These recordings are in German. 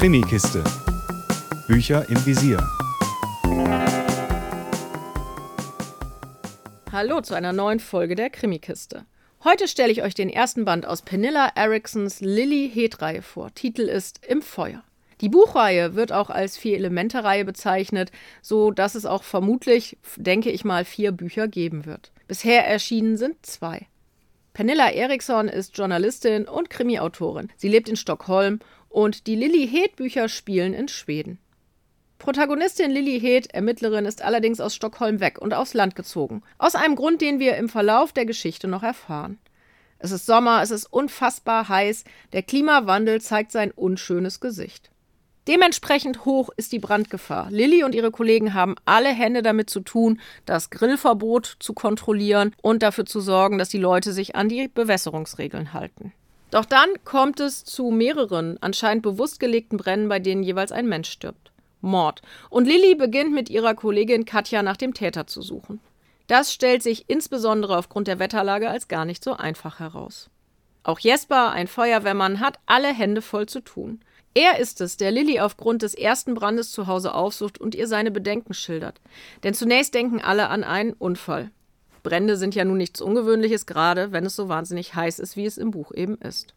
Krimikiste. Bücher im Visier. Hallo zu einer neuen Folge der Krimikiste. Heute stelle ich euch den ersten Band aus Penilla Ericksons Lily Heath-Reihe vor. Titel ist Im Feuer. Die Buchreihe wird auch als Vier-Elemente-Reihe bezeichnet, so dass es auch vermutlich, denke ich mal, vier Bücher geben wird. Bisher erschienen sind zwei. Pernilla Eriksson ist Journalistin und Krimiautorin. Sie lebt in Stockholm und die Lilly Heath Bücher spielen in Schweden. Protagonistin Lilly Heath, Ermittlerin, ist allerdings aus Stockholm weg und aufs Land gezogen. Aus einem Grund, den wir im Verlauf der Geschichte noch erfahren. Es ist Sommer, es ist unfassbar heiß, der Klimawandel zeigt sein unschönes Gesicht. Dementsprechend hoch ist die Brandgefahr. Lilly und ihre Kollegen haben alle Hände damit zu tun, das Grillverbot zu kontrollieren und dafür zu sorgen, dass die Leute sich an die Bewässerungsregeln halten. Doch dann kommt es zu mehreren, anscheinend bewusst gelegten Brennen, bei denen jeweils ein Mensch stirbt. Mord. Und Lilly beginnt mit ihrer Kollegin Katja nach dem Täter zu suchen. Das stellt sich insbesondere aufgrund der Wetterlage als gar nicht so einfach heraus. Auch Jesper, ein Feuerwehrmann, hat alle Hände voll zu tun. Er ist es, der Lilly aufgrund des ersten Brandes zu Hause aufsucht und ihr seine Bedenken schildert. Denn zunächst denken alle an einen Unfall. Brände sind ja nun nichts Ungewöhnliches, gerade wenn es so wahnsinnig heiß ist, wie es im Buch eben ist.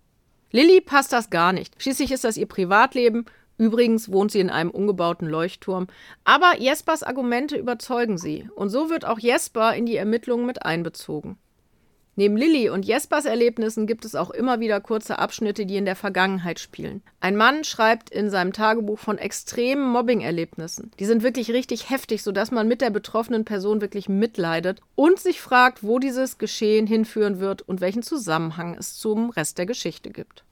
Lilly passt das gar nicht. Schließlich ist das ihr Privatleben. Übrigens wohnt sie in einem umgebauten Leuchtturm. Aber Jespers Argumente überzeugen sie. Und so wird auch Jesper in die Ermittlungen mit einbezogen. Neben Lilly und Jespers Erlebnissen gibt es auch immer wieder kurze Abschnitte, die in der Vergangenheit spielen. Ein Mann schreibt in seinem Tagebuch von extremen Mobbing-Erlebnissen. Die sind wirklich richtig heftig, sodass man mit der betroffenen Person wirklich mitleidet und sich fragt, wo dieses Geschehen hinführen wird und welchen Zusammenhang es zum Rest der Geschichte gibt.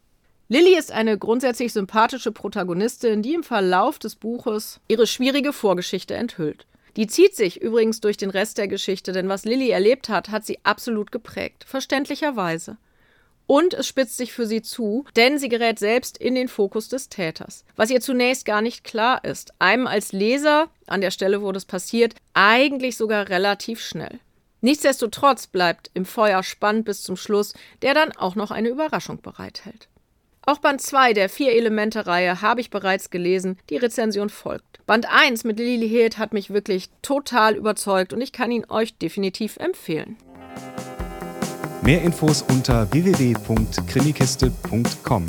Lilly ist eine grundsätzlich sympathische Protagonistin, die im Verlauf des Buches ihre schwierige Vorgeschichte enthüllt. Die zieht sich übrigens durch den Rest der Geschichte, denn was Lilly erlebt hat, hat sie absolut geprägt, verständlicherweise. Und es spitzt sich für sie zu, denn sie gerät selbst in den Fokus des Täters. Was ihr zunächst gar nicht klar ist, einem als Leser, an der Stelle, wo das passiert, eigentlich sogar relativ schnell. Nichtsdestotrotz bleibt im Feuer spannend bis zum Schluss, der dann auch noch eine Überraschung bereithält. Auch Band 2 der Vier-Elemente-Reihe habe ich bereits gelesen, die Rezension folgt. Band 1 mit Lily Heath hat mich wirklich total überzeugt und ich kann ihn euch definitiv empfehlen. Mehr Infos unter www.krimikiste.com.